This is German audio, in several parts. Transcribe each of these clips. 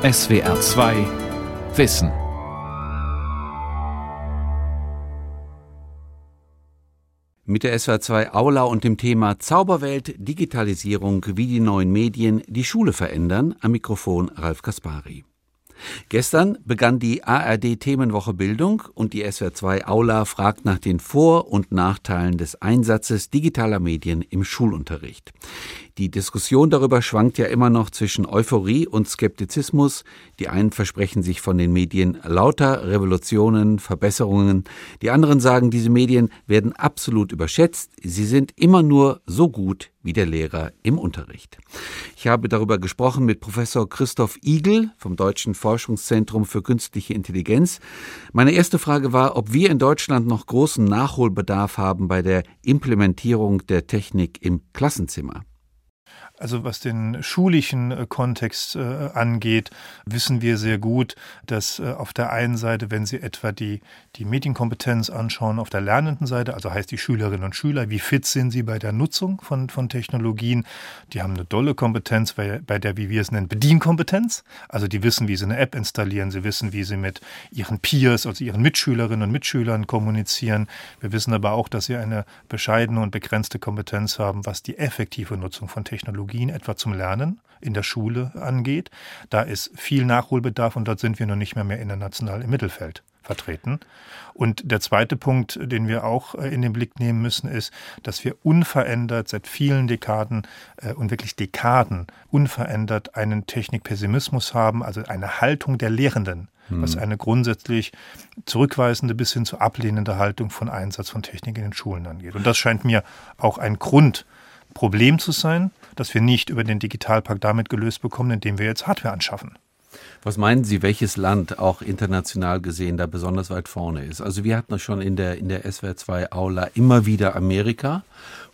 SWR 2 Wissen. Mit der SWR 2 Aula und dem Thema Zauberwelt, Digitalisierung, wie die neuen Medien die Schule verändern, am Mikrofon Ralf Kaspari. Gestern begann die ARD Themenwoche Bildung und die SWR 2 Aula fragt nach den Vor- und Nachteilen des Einsatzes digitaler Medien im Schulunterricht. Die Diskussion darüber schwankt ja immer noch zwischen Euphorie und Skeptizismus. Die einen versprechen sich von den Medien lauter Revolutionen, Verbesserungen. Die anderen sagen, diese Medien werden absolut überschätzt. Sie sind immer nur so gut wie der Lehrer im Unterricht. Ich habe darüber gesprochen mit Professor Christoph Igel vom Deutschen Forschungszentrum für künstliche Intelligenz. Meine erste Frage war, ob wir in Deutschland noch großen Nachholbedarf haben bei der Implementierung der Technik im Klassenzimmer. Also was den schulischen äh, Kontext äh, angeht, wissen wir sehr gut, dass äh, auf der einen Seite, wenn Sie etwa die, die Medienkompetenz anschauen, auf der lernenden Seite, also heißt die Schülerinnen und Schüler, wie fit sind sie bei der Nutzung von, von Technologien, die haben eine dolle Kompetenz bei, bei der, wie wir es nennen, Bedienkompetenz. Also die wissen, wie sie eine App installieren, sie wissen, wie sie mit ihren Peers, also ihren Mitschülerinnen und Mitschülern kommunizieren. Wir wissen aber auch, dass sie eine bescheidene und begrenzte Kompetenz haben, was die effektive Nutzung von Technologien Technologien etwa zum Lernen in der Schule angeht. Da ist viel Nachholbedarf und dort sind wir noch nicht mehr, mehr international im Mittelfeld vertreten. Und der zweite Punkt, den wir auch äh, in den Blick nehmen müssen, ist, dass wir unverändert seit vielen Dekaden äh, und wirklich Dekaden unverändert einen Technikpessimismus haben, also eine Haltung der Lehrenden, hm. was eine grundsätzlich zurückweisende bis hin zu ablehnende Haltung von Einsatz von Technik in den Schulen angeht. Und das scheint mir auch ein Grundproblem zu sein, das wir nicht über den Digitalpakt damit gelöst bekommen, indem wir jetzt Hardware anschaffen. Was meinen Sie, welches Land auch international gesehen da besonders weit vorne ist? Also wir hatten schon in der, in der SWR 2 Aula immer wieder Amerika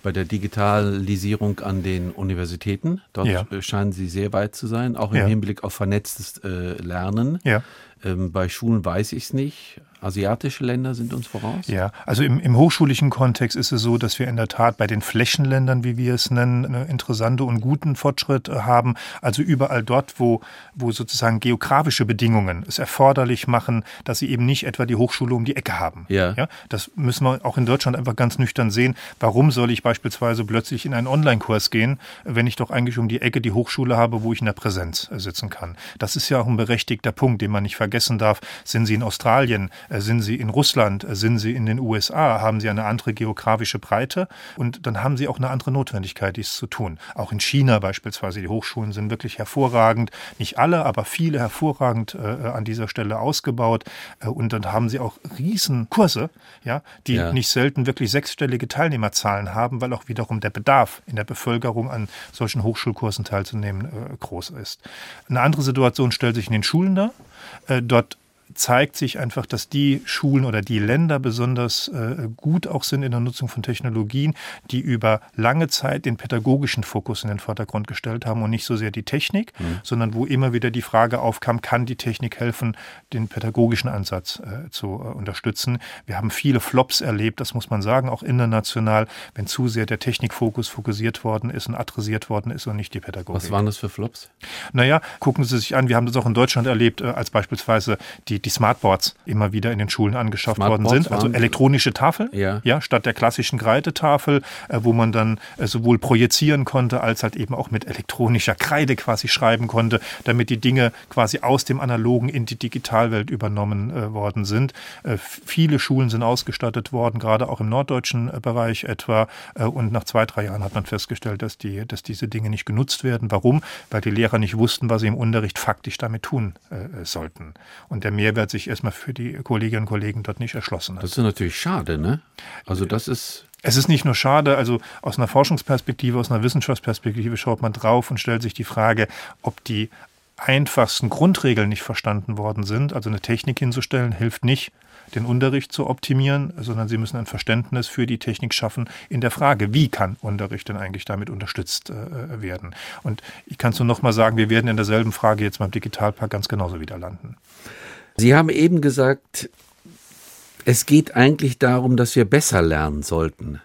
bei der Digitalisierung an den Universitäten. Dort ja. scheinen Sie sehr weit zu sein, auch im ja. Hinblick auf vernetztes äh, Lernen. Ja. Ähm, bei Schulen weiß ich es nicht. Asiatische Länder sind uns voraus? Ja, also im, im, hochschulischen Kontext ist es so, dass wir in der Tat bei den Flächenländern, wie wir es nennen, einen interessante und guten Fortschritt äh, haben. Also überall dort, wo, wo sozusagen geografische Bedingungen es erforderlich machen, dass sie eben nicht etwa die Hochschule um die Ecke haben. Ja. ja das müssen wir auch in Deutschland einfach ganz nüchtern sehen. Warum soll ich beispielsweise plötzlich in einen Online-Kurs gehen, wenn ich doch eigentlich um die Ecke die Hochschule habe, wo ich in der Präsenz äh, sitzen kann? Das ist ja auch ein berechtigter Punkt, den man nicht vergessen darf. Sind Sie in Australien? Äh, sind Sie in Russland, äh, sind Sie in den USA, haben Sie eine andere geografische Breite und dann haben Sie auch eine andere Notwendigkeit, dies zu tun. Auch in China beispielsweise, die Hochschulen sind wirklich hervorragend, nicht alle, aber viele hervorragend äh, an dieser Stelle ausgebaut äh, und dann haben Sie auch Riesenkurse, ja, die ja. nicht selten wirklich sechsstellige Teilnehmerzahlen haben, weil auch wiederum der Bedarf in der Bevölkerung an solchen Hochschulkursen teilzunehmen äh, groß ist. Eine andere Situation stellt sich in den Schulen dar. Äh, dort zeigt sich einfach, dass die Schulen oder die Länder besonders äh, gut auch sind in der Nutzung von Technologien, die über lange Zeit den pädagogischen Fokus in den Vordergrund gestellt haben und nicht so sehr die Technik, mhm. sondern wo immer wieder die Frage aufkam, kann die Technik helfen, den pädagogischen Ansatz äh, zu äh, unterstützen. Wir haben viele Flops erlebt, das muss man sagen, auch international, wenn zu sehr der Technikfokus fokussiert worden ist und adressiert worden ist und nicht die Pädagogik. Was waren das für Flops? Naja, gucken Sie sich an, wir haben das auch in Deutschland erlebt, äh, als beispielsweise die die Smartboards immer wieder in den Schulen angeschafft worden sind. Also elektronische Tafeln, ja. ja, statt der klassischen Kreidetafel, äh, wo man dann äh, sowohl projizieren konnte, als halt eben auch mit elektronischer Kreide quasi schreiben konnte, damit die Dinge quasi aus dem Analogen in die Digitalwelt übernommen äh, worden sind. Viele Schulen sind ausgestattet worden, gerade auch im norddeutschen Bereich etwa. Und nach zwei, drei Jahren hat man festgestellt, dass, die, dass diese Dinge nicht genutzt werden. Warum? Weil die Lehrer nicht wussten, was sie im Unterricht faktisch damit tun sollten. Und der Mehrwert Mehrwert sich erstmal für die Kolleginnen und Kollegen dort nicht erschlossen hat. Das ist natürlich schade, ne? Also das ist. Es ist nicht nur schade, also aus einer Forschungsperspektive, aus einer Wissenschaftsperspektive schaut man drauf und stellt sich die Frage, ob die einfachsten Grundregeln nicht verstanden worden sind. Also eine Technik hinzustellen hilft nicht, den Unterricht zu optimieren, sondern sie müssen ein Verständnis für die Technik schaffen in der Frage, wie kann Unterricht denn eigentlich damit unterstützt äh, werden. Und ich kann es nur noch mal sagen, wir werden in derselben Frage jetzt beim Digitalpark ganz genauso wieder landen. Sie haben eben gesagt, es geht eigentlich darum, dass wir besser lernen sollten,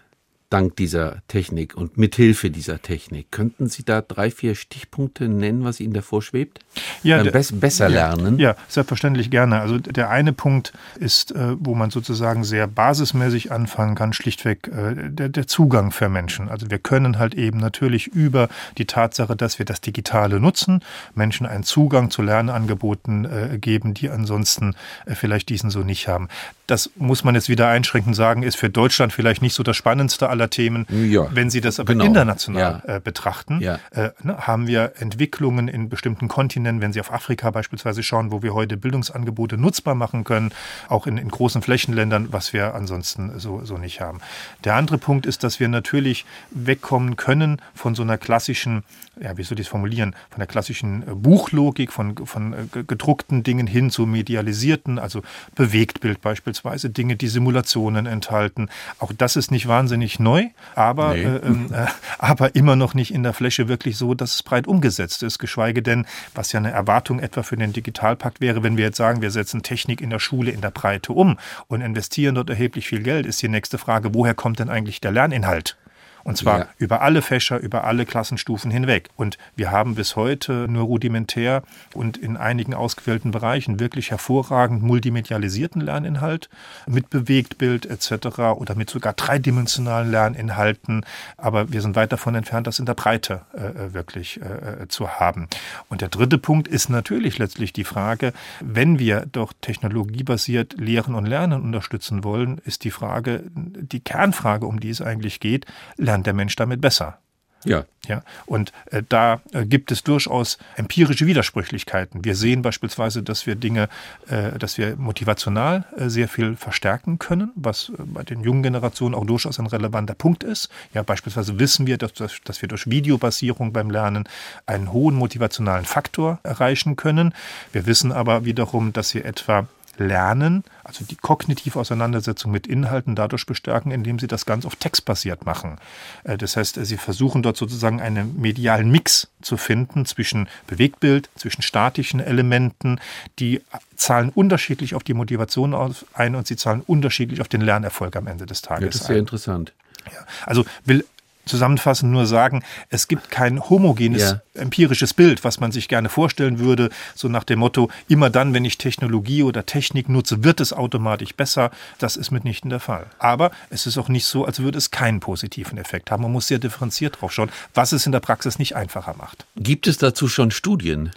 dank dieser Technik und mithilfe dieser Technik. Könnten Sie da drei, vier Stichpunkte nennen, was Ihnen davor schwebt? ja, der, besser lernen? Ja, selbstverständlich gerne. Also der eine Punkt ist, äh, wo man sozusagen sehr basismäßig anfangen kann, schlichtweg äh, der, der Zugang für Menschen. Also wir können halt eben natürlich über die Tatsache, dass wir das Digitale nutzen, Menschen einen Zugang zu Lernangeboten äh, geben, die ansonsten vielleicht diesen so nicht haben. Das muss man jetzt wieder einschränkend sagen, ist für Deutschland vielleicht nicht so das spannendste aller Themen. Ja, Wenn Sie das aber genau. international ja. äh, betrachten, ja. äh, ne, haben wir Entwicklungen in bestimmten Kontinenten, wenn Sie auf Afrika beispielsweise schauen, wo wir heute Bildungsangebote nutzbar machen können, auch in, in großen Flächenländern, was wir ansonsten so, so nicht haben. Der andere Punkt ist, dass wir natürlich wegkommen können von so einer klassischen, ja, wie soll ich es formulieren, von der klassischen äh, Buchlogik, von, von äh, gedruckten Dingen hin zu medialisierten, also Bewegtbild beispielsweise beispielsweise Dinge, die Simulationen enthalten. Auch das ist nicht wahnsinnig neu, aber, nee. äh, ähm, äh, aber immer noch nicht in der Fläche wirklich so, dass es breit umgesetzt ist. Geschweige denn, was ja eine Erwartung etwa für den Digitalpakt wäre, wenn wir jetzt sagen, wir setzen Technik in der Schule in der Breite um und investieren dort erheblich viel Geld, ist die nächste Frage, woher kommt denn eigentlich der Lerninhalt? Und zwar ja. über alle Fächer, über alle Klassenstufen hinweg. Und wir haben bis heute nur rudimentär und in einigen ausgewählten Bereichen wirklich hervorragend multimedialisierten Lerninhalt mit Bewegtbild etc. oder mit sogar dreidimensionalen Lerninhalten. Aber wir sind weit davon entfernt, das in der Breite äh, äh wirklich äh, äh, zu haben. Und der dritte Punkt ist natürlich letztlich die Frage, wenn wir doch technologiebasiert Lehren und Lernen unterstützen wollen, ist die Frage, die Kernfrage, um die es eigentlich geht, lernt der Mensch damit besser. Ja. Ja, und äh, da äh, gibt es durchaus empirische Widersprüchlichkeiten. Wir sehen beispielsweise, dass wir Dinge, äh, dass wir motivational äh, sehr viel verstärken können, was äh, bei den jungen Generationen auch durchaus ein relevanter Punkt ist. Ja, beispielsweise wissen wir, dass, dass, dass wir durch Videobasierung beim Lernen einen hohen motivationalen Faktor erreichen können. Wir wissen aber wiederum, dass wir etwa Lernen, also die kognitive Auseinandersetzung mit Inhalten dadurch bestärken, indem sie das ganz auf textbasiert machen. Äh, das heißt, sie versuchen dort sozusagen einen medialen Mix zu finden zwischen Bewegtbild, zwischen statischen Elementen, die zahlen unterschiedlich auf die Motivation ein und sie zahlen unterschiedlich auf den Lernerfolg am Ende des Tages. Ja, das ist sehr ein. interessant. Ja, also will zusammenfassend nur sagen, es gibt kein homogenes ja. empirisches Bild, was man sich gerne vorstellen würde, so nach dem Motto, immer dann, wenn ich Technologie oder Technik nutze, wird es automatisch besser. Das ist mitnichten der Fall. Aber es ist auch nicht so, als würde es keinen positiven Effekt haben. Man muss sehr differenziert drauf schauen, was es in der Praxis nicht einfacher macht. Gibt es dazu schon Studien?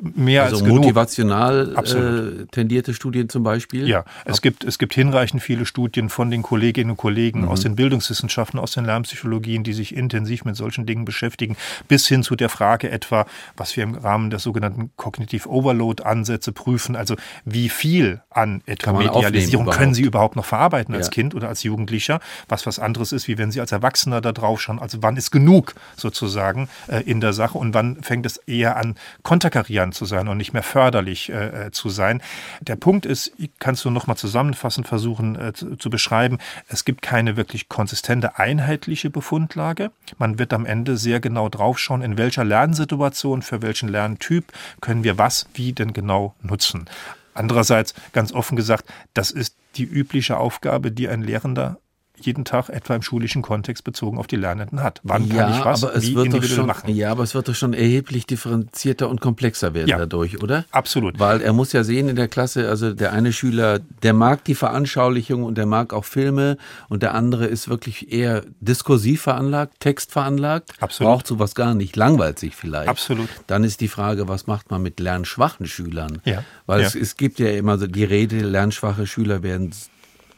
Mehr also als genug. motivational äh, tendierte Studien zum Beispiel? Ja, es gibt, es gibt hinreichend viele Studien von den Kolleginnen und Kollegen mhm. aus den Bildungswissenschaften, aus den Lernpsychologien, die sich intensiv mit solchen Dingen beschäftigen, bis hin zu der Frage etwa, was wir im Rahmen der sogenannten Cognitive Overload Ansätze prüfen, also wie viel an etwa Medialisierung können Sie überhaupt noch verarbeiten als ja. Kind oder als Jugendlicher, was was anderes ist, wie wenn Sie als Erwachsener da drauf schauen, also wann ist genug sozusagen äh, in der Sache und wann fängt es eher an konterkarieren fördernd zu sein und nicht mehr förderlich äh, äh zu sein. Der Punkt ist, kannst du nochmal zusammenfassend versuchen äh, zu, zu, beschreiben, es gibt keine wirklich konsistente, einheitliche Befundlage. Man wird am Ende sehr genau draufschauen, in welcher Lernsituation, für welchen Lerntyp können wir was wie denn genau nutzen. Andererseits, ganz offen gesagt, das ist die übliche Aufgabe, die ein Lehrender jeden Tag etwa im schulischen Kontext bezogen auf die Lernenden hat. Wann ja, kann ich was aber es wie wird doch schon, machen? Ja, aber es wird doch schon erheblich differenzierter und komplexer werden ja, dadurch, oder? Absolut. Weil er muss ja sehen in der Klasse, also der eine Schüler, der mag die Veranschaulichung und der mag auch Filme und der andere ist wirklich eher diskursiv veranlagt, textveranlagt, Absolut. braucht sowas gar nicht, langweilt sich vielleicht. Absolut. Dann ist die Frage, was macht man mit lernschwachen Schülern? Ja. Weil ja. Es, es gibt ja immer so die Rede, lernschwache Schüler werden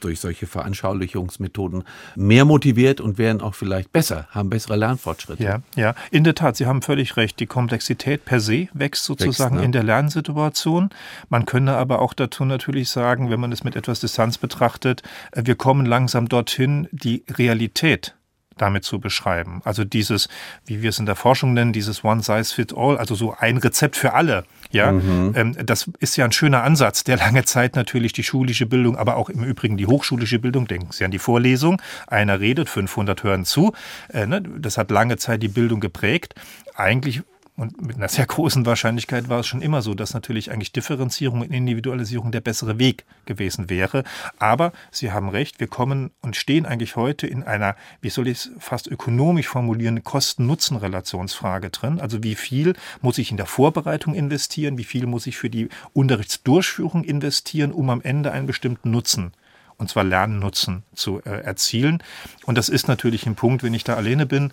durch solche Veranschaulichungsmethoden mehr motiviert und werden auch vielleicht besser, haben bessere Lernfortschritte. Ja, ja, in der Tat, Sie haben völlig recht. Die Komplexität per se wächst sozusagen wächst, ne? in der Lernsituation. Man könne aber auch dazu natürlich sagen, wenn man es mit etwas Distanz betrachtet, äh, wir kommen langsam dorthin, die Realität damit zu beschreiben. Also dieses, wie wir es in der Forschung nennen, dieses One Size Fit All, also so ein Rezept für alle. Ja, mhm. ähm, das ist ja ein schöner Ansatz, der lange Zeit natürlich die schulische Bildung, aber auch im Übrigen die hochschulische Bildung, denken Sie an die Vorlesung, einer redet, 500 hören zu. Äh, ne, das hat lange Zeit die Bildung geprägt. Eigentlich und mit einer sehr großen Wahrscheinlichkeit war es schon immer so, dass natürlich eigentlich Differenzierung und Individualisierung der bessere Weg gewesen wäre. Aber Sie haben recht, wir kommen und stehen eigentlich heute in einer, wie soll ich es fast ökonomisch formulieren, Kosten-Nutzen-Relationsfrage drin. Also wie viel muss ich in der Vorbereitung investieren, wie viel muss ich für die Unterrichtsdurchführung investieren, um am Ende einen bestimmten Nutzen und zwar Lernnutzen zu äh, erzielen. Und das ist natürlich ein Punkt, wenn ich da alleine bin,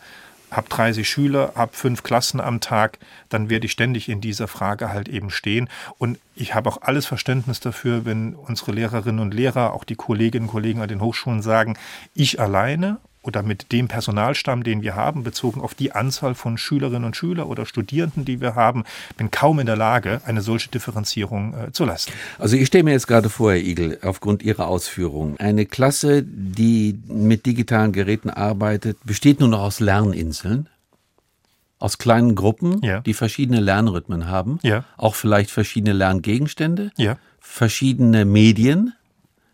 habe 30 Schüler, habe fünf Klassen am Tag, dann werde ich ständig in dieser Frage halt eben stehen. Und ich habe auch alles Verständnis dafür, wenn unsere Lehrerinnen und Lehrer, auch die Kolleginnen und Kollegen an den Hochschulen sagen, ich alleine oder mit dem Personalstamm, den wir haben, bezogen auf die Anzahl von Schülerinnen und Schülern oder Studierenden, die wir haben, bin kaum in der Lage, eine solche Differenzierung äh, zu leisten. Also ich stelle mir jetzt gerade vor, Herr Igel, aufgrund Ihrer Ausführungen, eine Klasse, die mit digitalen Geräten arbeitet, besteht nur noch aus Lerninseln? Aus kleinen Gruppen, ja. die verschiedene Lernrhythmen haben, ja. auch vielleicht verschiedene Lerngegenstände, ja. verschiedene Medien,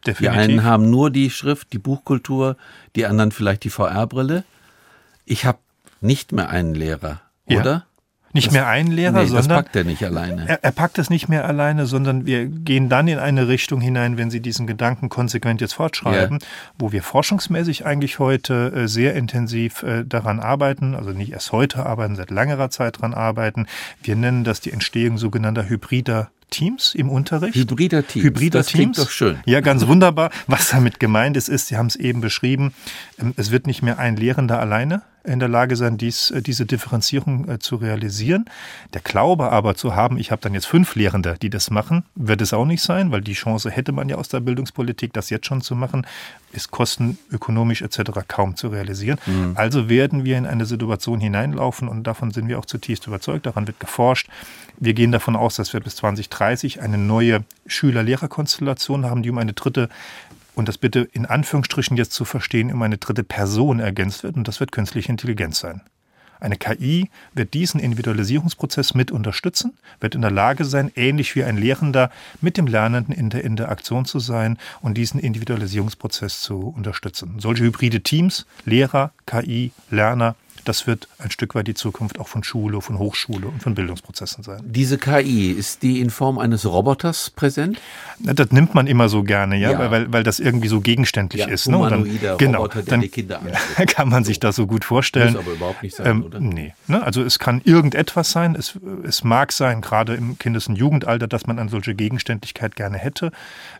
Definitiv. Die einen haben nur die Schrift, die Buchkultur, die anderen vielleicht die VR-Brille. Ich habe nicht mehr einen Lehrer, ja. oder? Nicht das, mehr einen Lehrer, nee, sondern. Das packt er nicht alleine. Er, er, packt es nicht mehr alleine, sondern wir gehen dann in eine Richtung hinein, wenn Sie diesen Gedanken konsequent jetzt fortschreiben, yeah. wo wir forschungsmäßig eigentlich heute äh, sehr intensiv äh, daran arbeiten, also nicht erst heute arbeiten, seit längerer Zeit daran arbeiten. Wir nennen das die Entstehung sogenannter hybrider Teams im Unterricht. Hybrider Teams. Hybrider das Teams. doch schön. Ja, ganz wunderbar. Was damit gemeint ist, ist, Sie haben es eben beschrieben, ähm, es wird nicht mehr ein Lehrender alleine in der Lage sein, dies, äh, diese Differenzierung äh, zu realisieren. Der Glaube aber zu haben, ich habe dann jetzt fünf Lehrende, die das machen, wird es auch nicht sein, weil die Chance hätte man ja aus der Bildungspolitik, das jetzt schon zu machen, ist kostenökonomisch etc. kaum zu realisieren. Mhm. Also werden wir in eine Situation hineinlaufen und davon sind wir auch zutiefst überzeugt, daran wird geforscht. Wir gehen davon aus, dass wir bis 2030 eine neue Schüler-Lehrer-Konstellation haben, die um eine dritte und das bitte in Anführungsstrichen jetzt zu verstehen, um eine dritte Person ergänzt wird, und das wird künstliche Intelligenz sein. Eine KI wird diesen Individualisierungsprozess mit unterstützen, wird in der Lage sein, ähnlich wie ein Lehrender mit dem Lernenden in der Interaktion zu sein und diesen Individualisierungsprozess zu unterstützen. Solche hybride Teams, Lehrer, KI, Lerner, das wird ein Stück weit die Zukunft auch von Schule, von Hochschule und von Bildungsprozessen sein. Diese KI, ist die in Form eines Roboters präsent? Das nimmt man immer so gerne, ja, ja. Weil, weil das irgendwie so gegenständlich ja, ist. Ne? dann, genau, Roboter, der dann die Kinder kann man sich das so gut vorstellen. Muss aber überhaupt nicht sein, ähm, oder? Nee. Ne? Also es kann irgendetwas sein. Es, es mag sein, gerade im Kindes- und Jugendalter, dass man eine solche Gegenständlichkeit gerne hätte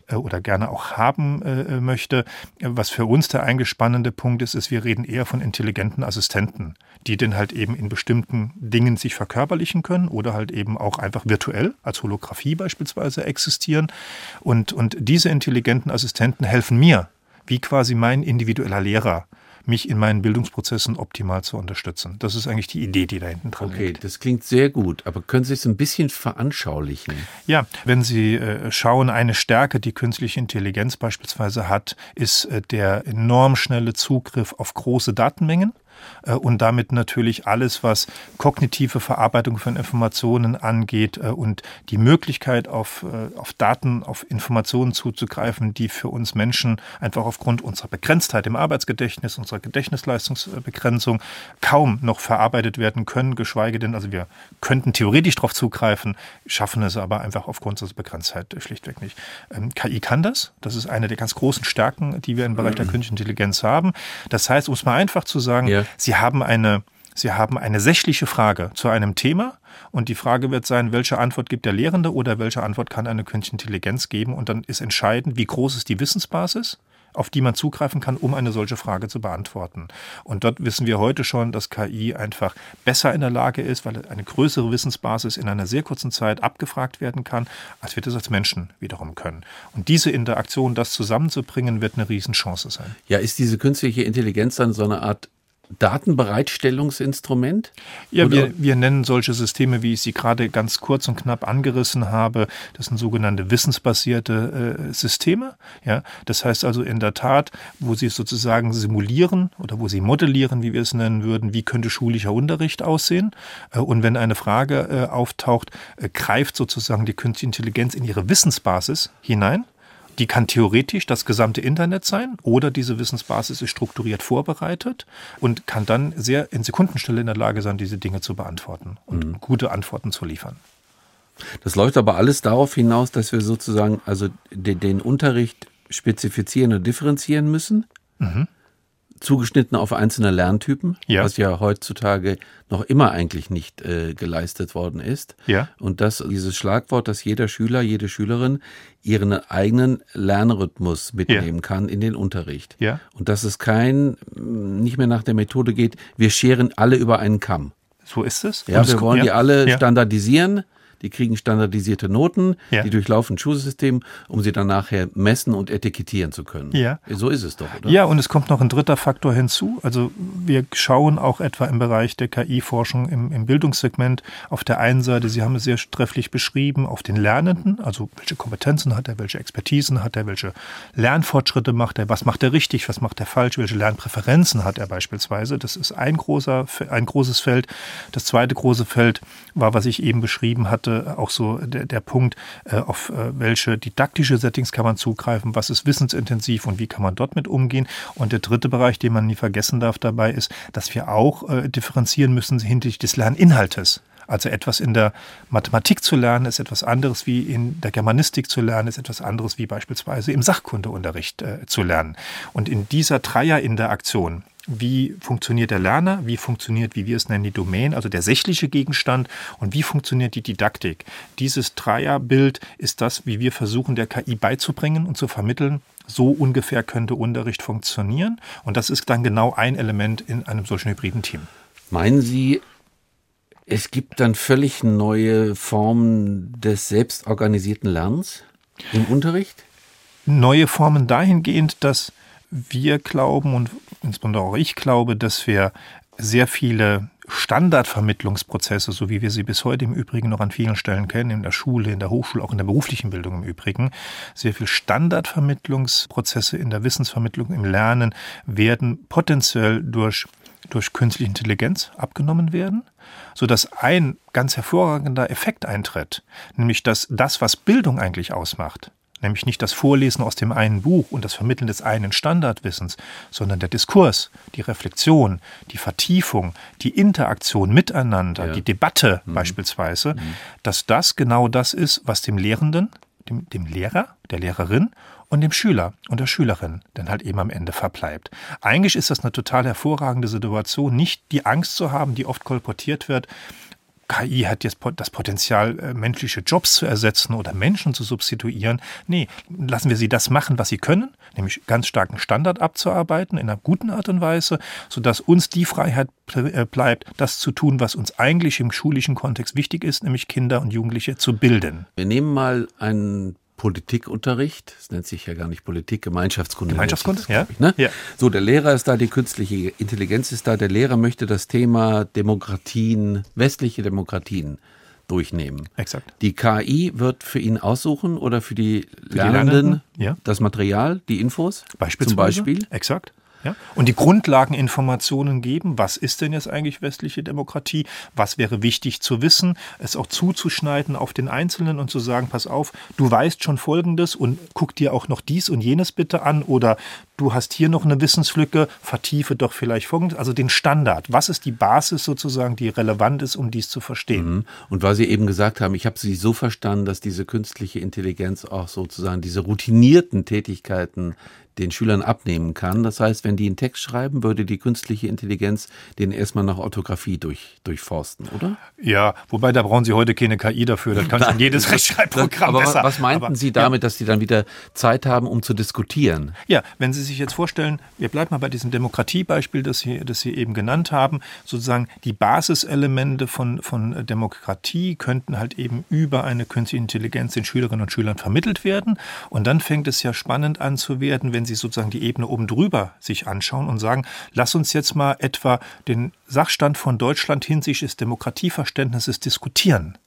äh, oder gerne auch haben äh, möchte. Was für uns der eingespannende Punkt ist, ist, wir reden eher von intelligenten Assistenten die denn halt eben in bestimmten Dingen sich verkörperlichen können oder halt eben auch einfach virtuell als Holographie beispielsweise existieren. Und, und diese intelligenten Assistenten helfen mir, wie quasi mein individueller Lehrer, mich in meinen Bildungsprozessen optimal zu unterstützen. Das ist eigentlich die Idee, die da hinten dran okay, liegt. Okay, das klingt sehr gut, aber können Sie es ein bisschen veranschaulichen? Ja, wenn Sie äh, schauen, eine Stärke, die künstliche Intelligenz beispielsweise hat, ist äh, der enorm schnelle Zugriff auf große Datenmengen. Äh, und damit natürlich alles, was kognitive Verarbeitung von Informationen angeht äh, und die Möglichkeit auf, äh, auf Daten, auf Informationen zuzugreifen, die für uns Menschen einfach aufgrund unserer Begrenztheit im Arbeitsgedächtnis, unserer Gedächtnisleistungsbegrenzung kaum noch verarbeitet werden können, geschweige denn, also wir könnten theoretisch darauf zugreifen, schaffen es aber einfach aufgrund unserer Begrenztheit schlichtweg nicht. Ähm, KI kann das. Das ist eine der ganz großen Stärken, die wir im Bereich der mhm. künstlichen Intelligenz haben. Das heißt, um es mal einfach zu sagen, ja. Sie haben eine, Sie haben eine sächliche Frage zu einem Thema und die Frage wird sein, welche Antwort gibt der Lehrende oder welche Antwort kann eine künstliche Intelligenz geben und dann ist entscheidend, wie groß ist die Wissensbasis auf die man zugreifen kann, um eine solche Frage zu beantworten. Und dort wissen wir heute schon, dass KI einfach besser in der Lage ist, weil eine größere Wissensbasis in einer sehr kurzen Zeit abgefragt werden kann, als wir das als Menschen wiederum können. Und diese Interaktion, das zusammenzubringen, wird eine Riesenchance sein. Ja, ist diese künstliche Intelligenz dann so eine Art Datenbereitstellungsinstrument? Ja, wir, wir nennen solche Systeme, wie ich sie gerade ganz kurz und knapp angerissen habe, das sind sogenannte wissensbasierte äh, Systeme. Ja, das heißt also in der Tat, wo sie sozusagen simulieren oder wo sie modellieren, wie wir es nennen würden, wie könnte schulischer Unterricht aussehen. Äh, und wenn eine Frage äh, auftaucht, äh, greift sozusagen die künstliche Intelligenz in ihre Wissensbasis hinein Die kann theoretisch das gesamte Internet sein oder diese Wissensbasis ist strukturiert vorbereitet und kann dann sehr in Sekundenstelle in der Lage sein, diese Dinge zu beantworten und mhm. gute Antworten zu liefern. Das läuft aber alles darauf hinaus, dass wir sozusagen also den, den Unterricht spezifizieren und differenzieren müssen. Mhm zugeschnitten auf einzelne Lerntypen, ja. was ja heutzutage noch immer eigentlich nicht äh, geleistet worden ist. Ja. Und dass dieses Schlagwort, dass jeder Schüler, jede Schülerin ihren eigenen Lernrhythmus mitnehmen ja. kann in den Unterricht. Ja. Und dass es kein, nicht mehr nach der Methode geht, wir scheren alle über einen Kamm. So ist es. Ja, wir wollen die alle standardisieren die kriegen standardisierte Noten, ja. die durchlaufen ein Schulsystem, um sie dann nachher messen und etikettieren zu können. Ja. So ist es doch, oder? Ja, und es kommt noch ein dritter Faktor hinzu. Also wir schauen auch etwa im Bereich der KI-Forschung im, im Bildungssegment auf der einen Seite, Sie haben es sehr trefflich beschrieben, auf den Lernenden, also welche Kompetenzen hat er, welche Expertisen hat er, welche Lernfortschritte macht er, was macht er richtig, was macht er falsch, welche Lernpräferenzen hat er beispielsweise. Das ist ein großer, ein großes Feld. Das zweite große Feld war, was ich eben beschrieben hatte, auch so der, der Punkt, äh, auf äh, welche didaktische Settings kann man zugreifen, was ist wissensintensiv und wie kann man dort mit umgehen. Und der dritte Bereich, den man nie vergessen darf dabei, ist, dass wir auch äh, differenzieren müssen hinsichtlich des Lerninhaltes. Also etwas in der Mathematik zu lernen, ist etwas anderes wie in der Germanistik zu lernen, ist etwas anderes wie beispielsweise im Sachkundeunterricht äh, zu lernen. Und in dieser Dreierinteraktion wie funktioniert der Lerner, wie funktioniert, wie wir es nennen, die Domain, also der sächliche Gegenstand und wie funktioniert die Didaktik. Dieses Dreierbild ist das, wie wir versuchen, der KI beizubringen und zu vermitteln. So ungefähr könnte Unterricht funktionieren. Und das ist dann genau ein Element in einem solchen hybriden Team. Meinen Sie, es gibt dann völlig neue Formen des selbstorganisierten Lernens im Unterricht? Neue Formen dahingehend, dass wir glauben und insbesondere auch ich glaube, dass wir sehr viele Standardvermittlungsprozesse, so wie wir sie bis heute im Übrigen noch an vielen Stellen kennen, in der Schule, in der Hochschule, auch in der beruflichen Bildung im Übrigen, sehr viel Standardvermittlungsprozesse in der Wissensvermittlung, im Lernen werden potenziell durch durch künstliche Intelligenz abgenommen werden, so dass ein ganz hervorragender Effekt eintritt, nämlich dass das, was Bildung eigentlich ausmacht, nämlich nicht das Vorlesen aus dem einen Buch und das Vermitteln des einen Standardwissens, sondern der Diskurs, die Reflexion, die Vertiefung, die Interaktion miteinander, ja. die Debatte mhm. beispielsweise, mhm. dass das genau das ist, was dem Lehrenden, dem, dem Lehrer, der Lehrerin und dem Schüler und der Schülerin dann halt eben am Ende verbleibt. Eigentlich ist das eine total hervorragende Situation, nicht die Angst zu haben, die oft kolportiert wird, KI hat jetzt das Potenzial, äh, menschliche Jobs zu ersetzen oder Menschen zu substituieren. Nee, lassen wir sie das machen, was sie können, nämlich ganz starken Standard abzuarbeiten in einer guten Art und Weise, sodass uns die Freiheit äh, bleibt, das zu tun, was uns eigentlich im schulischen Kontext wichtig ist, nämlich Kinder und Jugendliche zu bilden. Wir nehmen mal ein Politikunterricht. Es nennt sich ja gar nicht Politik, Gemeinschaftskunde. Gemeinschaftskunde, das, ja. Ich, ne? ja. So, der Lehrer ist da, die künstliche Intelligenz ist da. Der Lehrer möchte das Thema Demokratien, westliche Demokratien durchnehmen. Exakt. Die KI wird für ihn aussuchen oder für die für Lernenden, die Lernenden ja. das Material, die Infos Beispielsweise. zum Beispiel. Exakt. Ja? Und die Grundlageninformationen geben, was ist denn jetzt eigentlich westliche Demokratie, was wäre wichtig zu wissen, es auch zuzuschneiden auf den Einzelnen und zu sagen, pass auf, du weißt schon Folgendes und guck dir auch noch dies und jenes bitte an oder du hast hier noch eine Wissenslücke, vertiefe doch vielleicht folgendes, also den Standard. Was ist die Basis sozusagen, die relevant ist, um dies zu verstehen? Mhm. Und weil Sie eben gesagt haben, ich habe Sie so verstanden, dass diese künstliche Intelligenz auch sozusagen diese routinierten Tätigkeiten den Schülern abnehmen kann. Das heißt, wenn die einen Text schreiben, würde die künstliche Intelligenz den erstmal nach Orthographie durch, durchforsten, oder? Ja, wobei da brauchen Sie heute keine KI dafür. Das kann schon jedes Rechtschreibprogramm aber besser. Was meinten aber, Sie damit, ja. dass Sie dann wieder Zeit haben, um zu diskutieren? Ja, wenn Sie sich jetzt vorstellen, wir bleiben mal bei diesem Demokratiebeispiel, das Sie, das Sie eben genannt haben, sozusagen die Basiselemente von, von Demokratie könnten halt eben über eine künstliche Intelligenz den Schülerinnen und Schülern vermittelt werden. Und dann fängt es ja spannend an zu werden, wenn wenn Sie sozusagen die Ebene oben drüber sich anschauen und sagen, lass uns jetzt mal etwa den Sachstand von Deutschland hinsichtlich des Demokratieverständnisses diskutieren.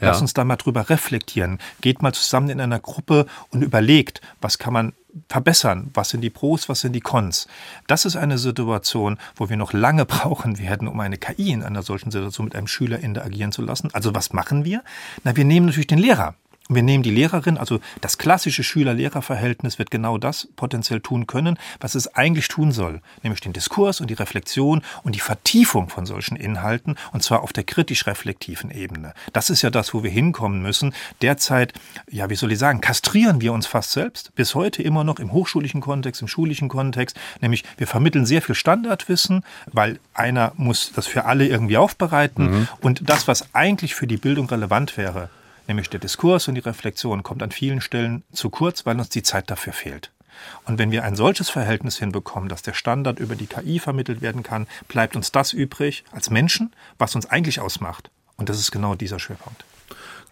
Ja. Lass uns da mal drüber reflektieren. Geht mal zusammen in einer Gruppe und überlegt, was kann man verbessern? Was sind die Pros, was sind die Cons? Das ist eine Situation, wo wir noch lange brauchen werden, um eine KI in einer solchen Situation mit einem Schüler interagieren zu lassen. Also was machen wir? Na, wir nehmen natürlich den Lehrer Wir nehmen die Lehrerin, also das klassische Schüler-Lehrer-Verhältnis wird genau das potenziell tun können, was es eigentlich tun soll, nämlich den Diskurs und die Reflexion und die Vertiefung von solchen Inhalten, und zwar auf der kritisch-reflektiven Ebene. Das ist ja das, wo wir hinkommen müssen. Derzeit, ja, wie soll ich sagen, kastrieren wir uns fast selbst, bis heute immer noch im hochschulischen Kontext, im schulischen Kontext, nämlich wir vermitteln sehr viel Standardwissen, weil einer muss das für alle irgendwie aufbereiten mhm. und das, was eigentlich für die Bildung relevant wäre, nämlich der Diskurs und die Reflexion, kommt an vielen Stellen zu kurz, weil uns die Zeit dafür fehlt. Und wenn wir ein solches Verhältnis hinbekommen, dass der Standard über die KI vermittelt werden kann, bleibt uns das übrig als Menschen, was uns eigentlich ausmacht. Und das ist genau dieser Schwerpunkt.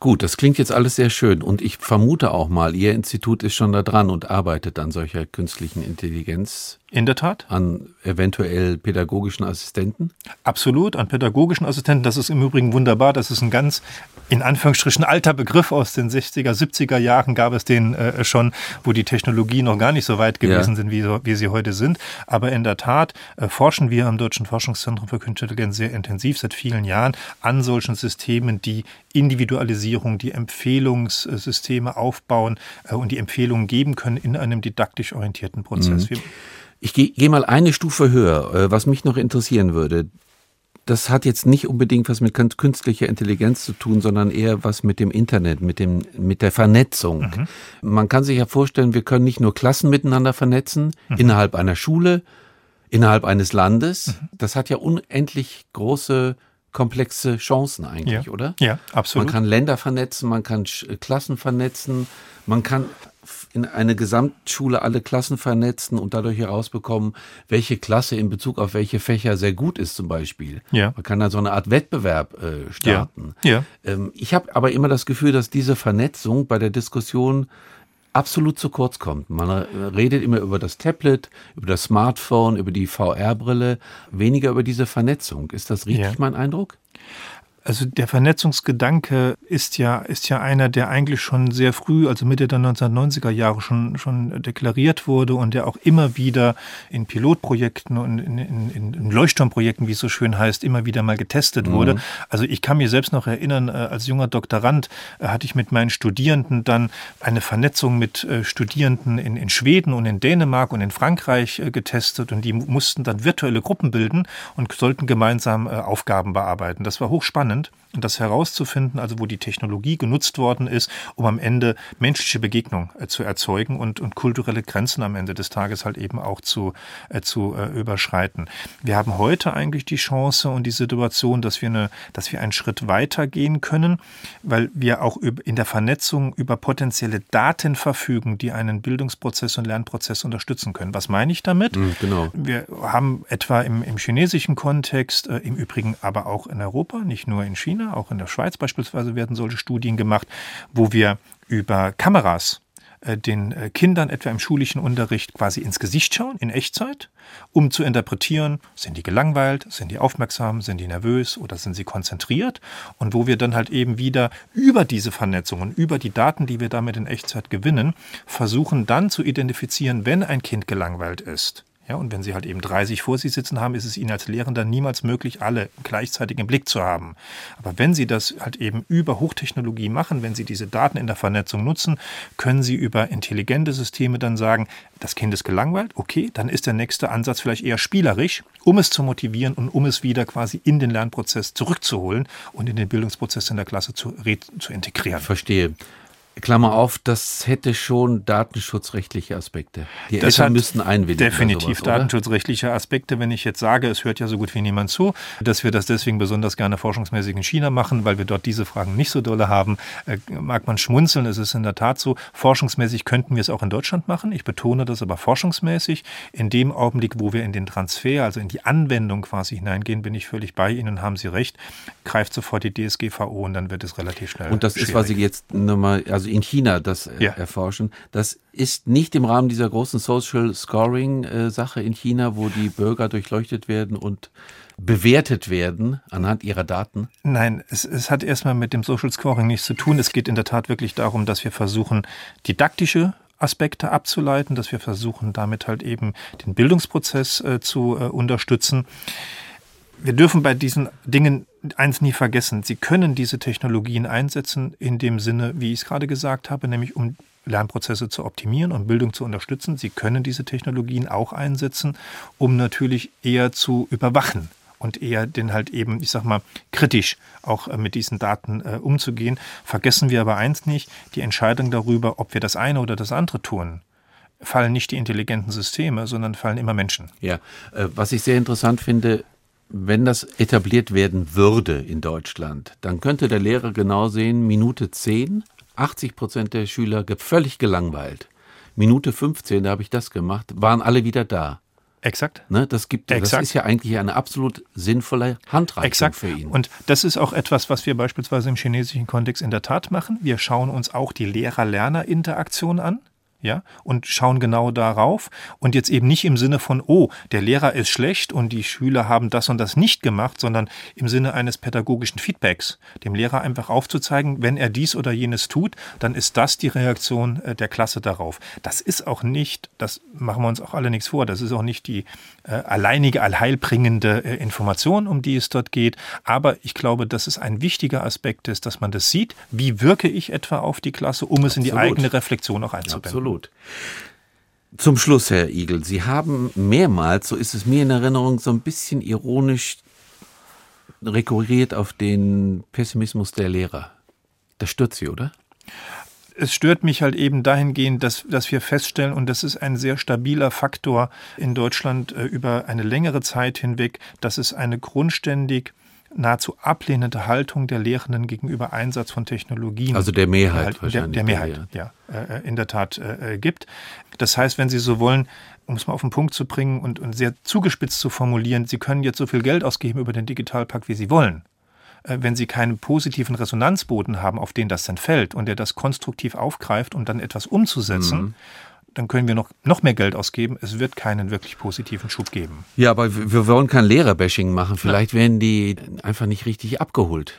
Gut, das klingt jetzt alles sehr schön und ich vermute auch mal, Ihr Institut ist schon da dran und arbeitet an solcher künstlichen Intelligenz. In der Tat. An eventuell pädagogischen Assistenten? Absolut, an pädagogischen Assistenten. Das ist im Übrigen wunderbar. Das ist ein ganz, in Anführungsstrichen, alter Begriff aus den 60er, 70er Jahren gab es den äh, schon, wo die Technologien noch gar nicht so weit gewesen ja. sind, wie, wie, sie heute sind. Aber in der Tat äh, forschen wir am Deutschen Forschungszentrum für Künstliche Intelligenz sehr intensiv seit vielen Jahren an solchen Systemen, die Individualisierung, die Empfehlungssysteme aufbauen äh, und die Empfehlungen geben können in einem didaktisch orientierten Prozess. Mhm. Ich gehe geh mal eine Stufe höher, äh, was mich noch interessieren würde. Das hat jetzt nicht unbedingt was mit künstlicher Intelligenz zu tun, sondern eher was mit dem Internet, mit dem, mit der Vernetzung. Mhm. Man kann sich ja vorstellen, wir können nicht nur Klassen miteinander vernetzen, mhm. innerhalb einer Schule, innerhalb eines Landes. Mhm. Das hat ja unendlich große komplexe Chancen eigentlich, ja. oder? Ja, absolut. Man kann Länder vernetzen, man kann Klassen vernetzen, man kann in eine Gesamtschule alle Klassen vernetzen und dadurch herausbekommen, welche Klasse in Bezug auf welche Fächer sehr gut ist zum Beispiel. Ja. Man kann da so eine Art Wettbewerb äh, starten. Ja. ja. Ähm, ich habe aber immer das Gefühl, dass diese Vernetzung bei der Diskussion absolut zu kurz kommt. Man redet immer über das Tablet, über das Smartphone, über die VR-Brille, weniger über diese Vernetzung. Ist das richtig ja. mein Eindruck? Also der Vernetzungsgedanke ist ja, ist ja einer, der eigentlich schon sehr früh, also Mitte der 1990er Jahre schon, schon deklariert wurde und der auch immer wieder in Pilotprojekten und in, in, in Leuchtturmprojekten, wie es so schön heißt, immer wieder mal getestet mhm. wurde. Also ich kann mir selbst noch erinnern, äh, als junger Doktorand äh, hatte ich mit meinen Studierenden dann eine Vernetzung mit äh, Studierenden in, in Schweden und in Dänemark und in Frankreich getestet und die mussten dann virtuelle Gruppen bilden und sollten gemeinsam Aufgaben bearbeiten. Das war hochspannend spannend, das herauszufinden, also wo die Technologie genutzt worden ist, um am Ende menschliche Begegnung äh, zu erzeugen und, und kulturelle Grenzen am Ende des Tages halt eben auch zu, äh, zu äh, überschreiten. Wir haben heute eigentlich die Chance und die Situation, dass wir, eine, dass wir einen Schritt weiter gehen können, weil wir auch in der Vernetzung über potenzielle Daten verfügen, die einen Bildungsprozess und Lernprozess unterstützen können. Was meine ich damit? Mhm, genau. Wir haben etwa im, im chinesischen Kontext, äh, im Übrigen aber auch in Europa, nicht nur in China, auch in der Schweiz beispielsweise werden solche Studien gemacht, wo wir über Kameras äh, den äh, Kindern etwa im schulischen Unterricht quasi ins Gesicht schauen, in Echtzeit, um zu interpretieren, sind die gelangweilt, sind die aufmerksam, sind die nervös oder sind sie konzentriert? Und wo wir dann halt eben wieder über diese Vernetzungen, über die Daten, die wir damit in Echtzeit gewinnen, versuchen dann zu identifizieren, wenn ein Kind gelangweilt ist ja, und wenn Sie halt eben 30 vor sich sitzen haben, ist es Ihnen als Lehrender niemals möglich, alle gleichzeitig im Blick zu haben. Aber wenn Sie das halt eben über Hochtechnologie machen, wenn Sie diese Daten in der Vernetzung nutzen, können Sie über intelligente Systeme dann sagen, das Kind ist gelangweilt, okay, dann ist der nächste Ansatz vielleicht eher spielerisch, um es zu motivieren und um es wieder quasi in den Lernprozess zurückzuholen und in den Bildungsprozess in der Klasse zu, zu integrieren. Verstehe. Klammer auf, das hätte schon datenschutzrechtliche Aspekte. Die das Eltern müssten einwilligen. Definitiv sowas, datenschutzrechtliche Aspekte. Wenn ich jetzt sage, es hört ja so gut wie niemand zu, dass wir das deswegen besonders gerne forschungsmäßig in China machen, weil wir dort diese Fragen nicht so dolle haben, äh, mag man schmunzeln. Es ist in der Tat so. Forschungsmäßig könnten wir es auch in Deutschland machen. Ich betone das aber forschungsmäßig. In dem Augenblick, wo wir in den Transfer, also in die Anwendung quasi hineingehen, bin ich völlig bei Ihnen, haben Sie recht, greift sofort die DSGVO und dann wird es relativ schnell. Und das schwierig. ist, was Sie jetzt nochmal, also also in China das äh, ja. erforschen. Das ist nicht im Rahmen dieser großen Social Scoring äh, Sache in China, wo die Bürger durchleuchtet werden und bewertet werden anhand ihrer Daten? Nein, es, es hat erstmal mit dem Social Scoring nichts zu tun. Es geht in der Tat wirklich darum, dass wir versuchen, didaktische Aspekte abzuleiten, dass wir versuchen, damit halt eben den Bildungsprozess äh, zu äh, unterstützen. Wir dürfen bei diesen Dingen eins nie vergessen, Sie können diese Technologien einsetzen in dem Sinne, wie ich es gerade gesagt habe, nämlich um Lernprozesse zu optimieren und Bildung zu unterstützen. Sie können diese Technologien auch einsetzen, um natürlich eher zu überwachen und eher den halt eben, ich sag mal, kritisch auch äh, mit diesen Daten äh, umzugehen. Vergessen wir aber eins nicht, die Entscheidung darüber, ob wir das eine oder das andere tun, fallen nicht die intelligenten Systeme, sondern fallen immer Menschen. Ja, äh, was ich sehr interessant finde, wenn das etabliert werden würde in Deutschland, dann könnte der Lehrer genau sehen, Minute 10, 80 Prozent der Schüler völlig gelangweilt. Minute 15, da habe ich das gemacht, waren alle wieder da. Exakt. Ne, das gibt, Exakt. das ist ja eigentlich eine absolut sinnvolle Handreichung Exakt. für ihn. Und das ist auch etwas, was wir beispielsweise im chinesischen Kontext in der Tat machen. Wir schauen uns auch die Lehrer-Lerner-Interaktion an ja, und schauen genau darauf und jetzt eben nicht im Sinne von, oh, der Lehrer ist schlecht und die Schüler haben das und das nicht gemacht, sondern im Sinne eines pädagogischen Feedbacks, dem Lehrer einfach aufzuzeigen, wenn er dies oder jenes tut, dann ist das die Reaktion äh, der Klasse darauf. Das ist auch nicht, das machen wir uns auch alle nichts vor, das ist auch nicht die äh, alleinige, allheilbringende äh, Information, um die es dort geht, aber ich glaube, dass es ein wichtiger Aspekt ist, dass man das sieht, wie wirke ich etwa auf die Klasse, um es Absolut. in die eigene Reflexion auch einzubinden. Absolut. Absolut. Zum Schluss, Herr Igel, Sie haben mehrmals, so ist es mir in Erinnerung, so ein bisschen ironisch rekurriert auf den Pessimismus der Lehrer. Das stört Sie, oder? es stört mich halt eben dahingehend, dass, dass wir feststellen, und das ist ein sehr stabiler Faktor in Deutschland äh, über eine längere Zeit hinweg, dass es eine grundständig nahezu ablehnende Haltung der Lehrenden gegenüber Einsatz von Technologien. Also der Mehrheit halt, wahrscheinlich. Der, der Mehrheit, ja, äh, in der Tat äh, gibt. Das heißt, wenn Sie so wollen, um es mal auf den Punkt zu bringen und, und sehr zugespitzt zu formulieren, Sie können jetzt so viel Geld ausgeben über den Digitalpakt, wie Sie wollen äh, wenn sie keinen positiven Resonanzboden haben, auf den das dann fällt und der das konstruktiv aufgreift, um dann etwas umzusetzen, mhm dann können wir noch, noch mehr Geld ausgeben. Es wird keinen wirklich positiven Schub geben. Ja, aber wir wollen kein Lehrerbashing machen. Vielleicht werden die einfach nicht richtig abgeholt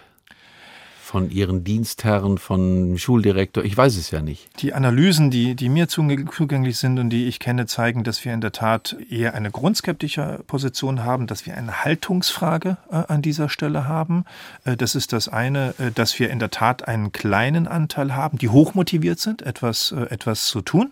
von ihren Dienstherren, von Schuldirektor, ich weiß es ja nicht. Die Analysen, die, die mir zugänglich sind und die ich kenne, zeigen, dass wir in der Tat eher eine grundskeptische Position haben, dass wir eine Haltungsfrage äh, an dieser Stelle haben. Äh, das ist das eine, äh, dass wir in der Tat einen kleinen Anteil haben, die hochmotiviert sind, etwas, äh, etwas zu tun.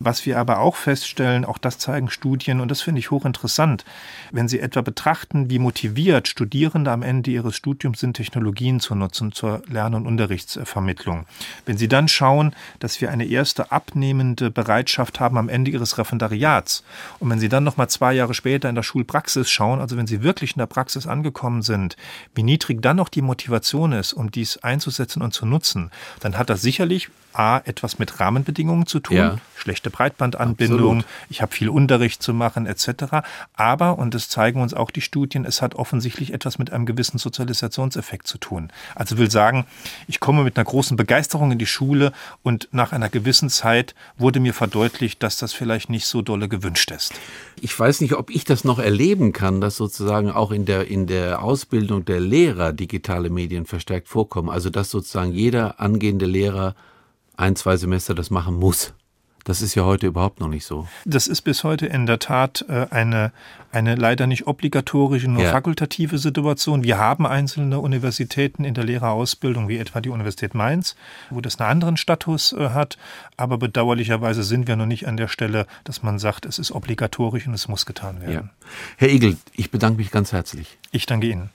Was wir aber auch feststellen, auch das zeigen Studien, und das finde ich hochinteressant, wenn Sie etwa betrachten, wie motiviert Studierende am Ende ihres Studiums sind, Technologien zu nutzen zur Lern- und Unterrichtsvermittlung. Wenn Sie dann schauen, dass wir eine erste abnehmende Bereitschaft haben am Ende Ihres Referendariats, und wenn Sie dann nochmal zwei Jahre später in der Schulpraxis schauen, also wenn Sie wirklich in der Praxis angekommen sind, wie niedrig dann noch die Motivation ist, um dies einzusetzen und zu nutzen, dann hat das sicherlich A, etwas mit Rahmenbedingungen zu tun, ja. schlechte Breitbandanbindung, Absolut. ich habe viel Unterricht zu machen etc. Aber, und das zeigen uns auch die Studien, es hat offensichtlich etwas mit einem gewissen Sozialisationseffekt zu tun. Also will sagen, ich komme mit einer großen Begeisterung in die Schule und nach einer gewissen Zeit wurde mir verdeutlicht, dass das vielleicht nicht so dolle gewünscht ist. Ich weiß nicht, ob ich das noch erleben kann, dass sozusagen auch in der, in der Ausbildung der Lehrer digitale Medien verstärkt vorkommen. Also dass sozusagen jeder angehende Lehrer ein, zwei Semester das machen muss. Das ist ja heute überhaupt noch nicht so. Das ist bis heute in der Tat äh, eine, eine leider nicht obligatorische, nur ja. fakultative Situation. Wir haben einzelne Universitäten in der Lehrerausbildung, wie etwa die Universität Mainz, wo das einen anderen Status äh, hat. Aber bedauerlicherweise sind wir noch nicht an der Stelle, dass man sagt, es ist obligatorisch und es muss getan werden. Ja. Herr Igel, ich bedanke mich ganz herzlich. Ich danke Ihnen.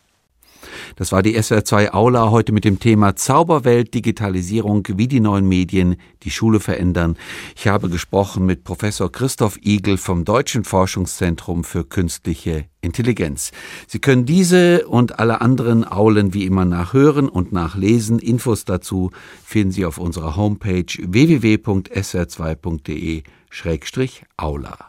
Das war die SWR2 Aula heute mit dem Thema Zauberwelt, Digitalisierung, wie die neuen Medien die Schule verändern. Ich habe gesprochen mit Professor Christoph Igel vom Deutschen Forschungszentrum für künstliche Intelligenz. Sie können diese und alle anderen Aulen wie immer nachhören und nachlesen. Infos dazu finden Sie auf unserer Homepage www.sr2.de-aula.